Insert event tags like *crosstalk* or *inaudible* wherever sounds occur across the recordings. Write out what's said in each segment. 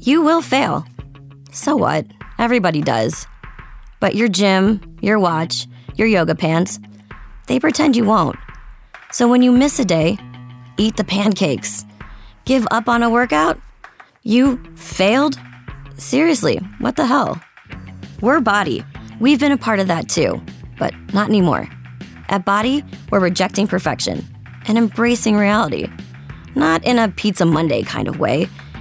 You will fail. So what? Everybody does. But your gym, your watch, your yoga pants, they pretend you won't. So when you miss a day, eat the pancakes. Give up on a workout? You failed? Seriously, what the hell? We're Body. We've been a part of that too, but not anymore. At Body, we're rejecting perfection and embracing reality. Not in a Pizza Monday kind of way,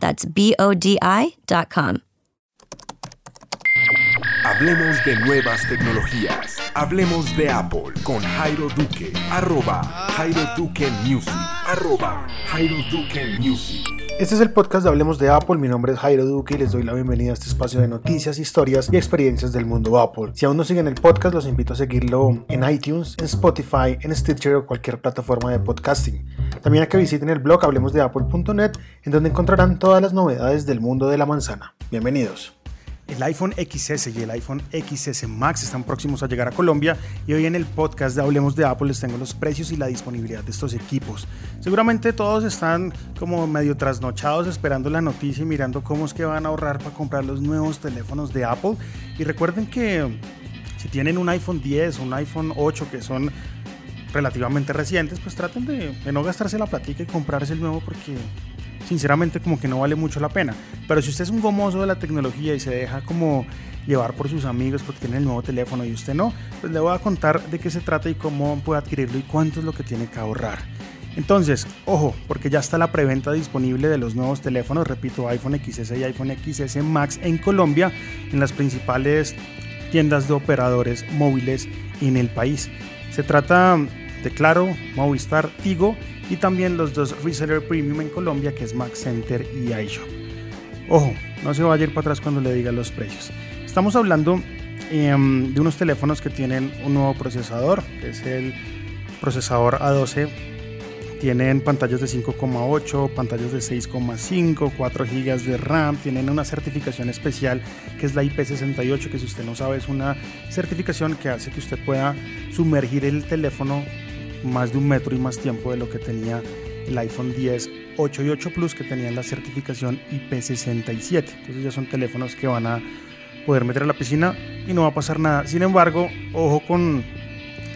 That's B O D. Hablemos de nuevas tecnologías. Hablemos de Apple con Jairo Duque. Arroba Jairo Duque Music. Arroba Jairo Duque Music. Este es el podcast de Hablemos de Apple, mi nombre es Jairo Duque y les doy la bienvenida a este espacio de noticias, historias y experiencias del mundo Apple. Si aún no siguen el podcast, los invito a seguirlo en iTunes, en Spotify, en Stitcher o cualquier plataforma de podcasting. También a que visiten el blog hablemosdeapple.net en donde encontrarán todas las novedades del mundo de la manzana. Bienvenidos. El iPhone XS y el iPhone XS Max están próximos a llegar a Colombia y hoy en el podcast de Hablemos de Apple les tengo los precios y la disponibilidad de estos equipos. Seguramente todos están como medio trasnochados esperando la noticia y mirando cómo es que van a ahorrar para comprar los nuevos teléfonos de Apple. Y recuerden que si tienen un iPhone 10 o un iPhone 8 que son relativamente recientes, pues traten de, de no gastarse la platica y comprarse el nuevo porque sinceramente como que no vale mucho la pena. Pero si usted es un gomoso de la tecnología y se deja como llevar por sus amigos porque tiene el nuevo teléfono y usted no, pues le voy a contar de qué se trata y cómo puede adquirirlo y cuánto es lo que tiene que ahorrar. Entonces, ojo, porque ya está la preventa disponible de los nuevos teléfonos, repito, iPhone XS y iPhone XS Max en Colombia, en las principales tiendas de operadores móviles en el país. Se trata de Claro, Movistar, Tigo y también los dos reseller premium en Colombia que es Max Center y iShop. Ojo, no se vaya a ir para atrás cuando le diga los precios. Estamos hablando em, de unos teléfonos que tienen un nuevo procesador, que es el procesador A12. Tienen pantallas de 5,8, pantallas de 6,5, 4 GB de RAM, tienen una certificación especial que es la IP68, que si usted no sabe es una certificación que hace que usted pueda sumergir el teléfono más de un metro y más tiempo de lo que tenía el iPhone 10 8 y 8 Plus que tenían la certificación IP67. Entonces ya son teléfonos que van a poder meter a la piscina y no va a pasar nada. Sin embargo, ojo con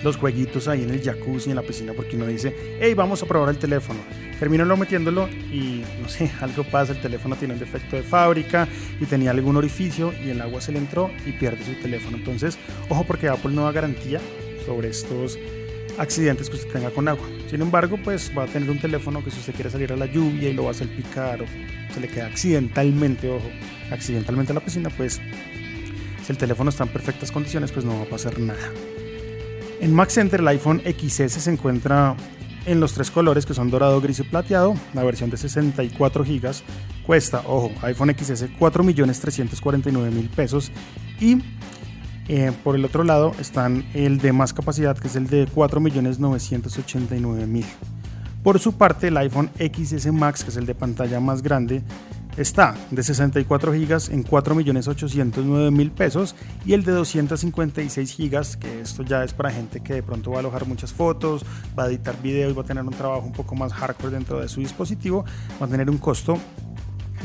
los jueguitos ahí en el jacuzzi, en la piscina, porque uno dice, hey, vamos a probar el teléfono. Termino lo metiéndolo y no sé, *laughs* algo pasa, el teléfono tiene un defecto de fábrica y tenía algún orificio y el agua se le entró y pierde su teléfono. Entonces, ojo porque Apple no da garantía sobre estos accidentes que usted tenga con agua. Sin embargo, pues va a tener un teléfono que si usted quiere salir a la lluvia y lo va a salpicar o se le queda accidentalmente, ojo, accidentalmente a la piscina, pues si el teléfono está en perfectas condiciones, pues no va a pasar nada. En Max Center el iPhone XS se encuentra en los tres colores que son dorado, gris y plateado. La versión de 64 GB cuesta, ojo, iPhone XS 4.349.000 pesos y eh, por el otro lado están el de más capacidad, que es el de 4.989.000. Por su parte, el iPhone XS Max, que es el de pantalla más grande, está de 64 GB en 4.809.000 pesos y el de 256 GB, que esto ya es para gente que de pronto va a alojar muchas fotos, va a editar video y va a tener un trabajo un poco más hardcore dentro de su dispositivo, va a tener un costo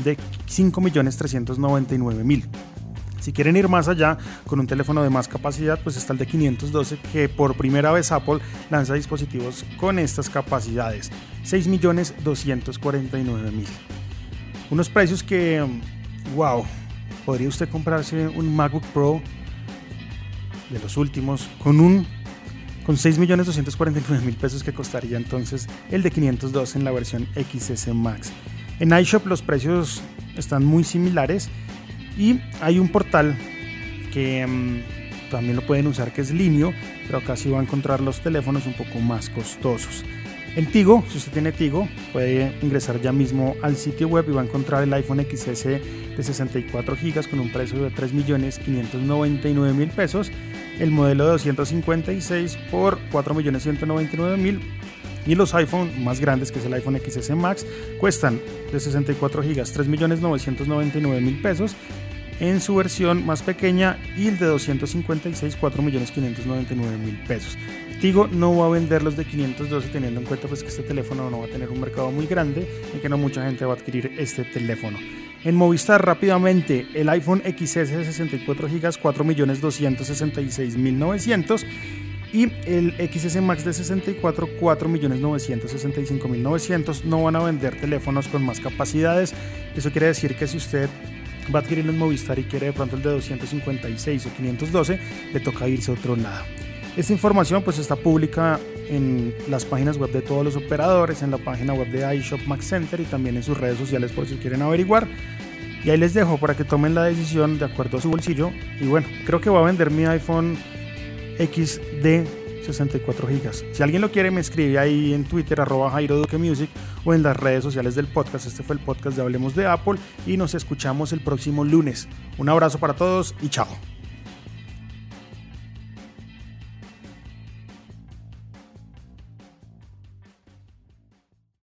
de 5.399.000. Si quieren ir más allá con un teléfono de más capacidad, pues está el de 512 que por primera vez Apple lanza dispositivos con estas capacidades. 6.249.000. Unos precios que, wow, podría usted comprarse un MacBook Pro de los últimos con un con 6.249.000 pesos que costaría entonces el de 512 en la versión XS Max. En iShop los precios están muy similares y hay un portal que mm, también lo pueden usar que es Linio, pero acá sí va a encontrar los teléfonos un poco más costosos. En Tigo, si usted tiene Tigo, puede ingresar ya mismo al sitio web y va a encontrar el iPhone XS de 64 GB con un precio de 3.599.000 pesos, el modelo de 256 por 4.199.000 y los iPhone más grandes, que es el iPhone XS Max, cuestan de 64 GB 3.999.000 pesos en su versión más pequeña y el de 256 4.599.000 pesos. Tigo no va a vender los de 512 teniendo en cuenta pues que este teléfono no va a tener un mercado muy grande y que no mucha gente va a adquirir este teléfono. En Movistar rápidamente el iPhone XS de 64 GB 4.266.900 y el XS Max de 64 4.965.900 no van a vender teléfonos con más capacidades. Eso quiere decir que si usted va a adquirir un Movistar y quiere de pronto el de 256 o 512, le toca irse a otro lado. Esta información pues está pública en las páginas web de todos los operadores, en la página web de iShop Max Center y también en sus redes sociales por si quieren averiguar. Y ahí les dejo para que tomen la decisión de acuerdo a su bolsillo. Y bueno, creo que voy a vender mi iPhone XD 64 GB. Si alguien lo quiere, me escribe ahí en Twitter, arroba Jairo Music o en las redes sociales del podcast. Este fue el podcast de Hablemos de Apple y nos escuchamos el próximo lunes. Un abrazo para todos y chao.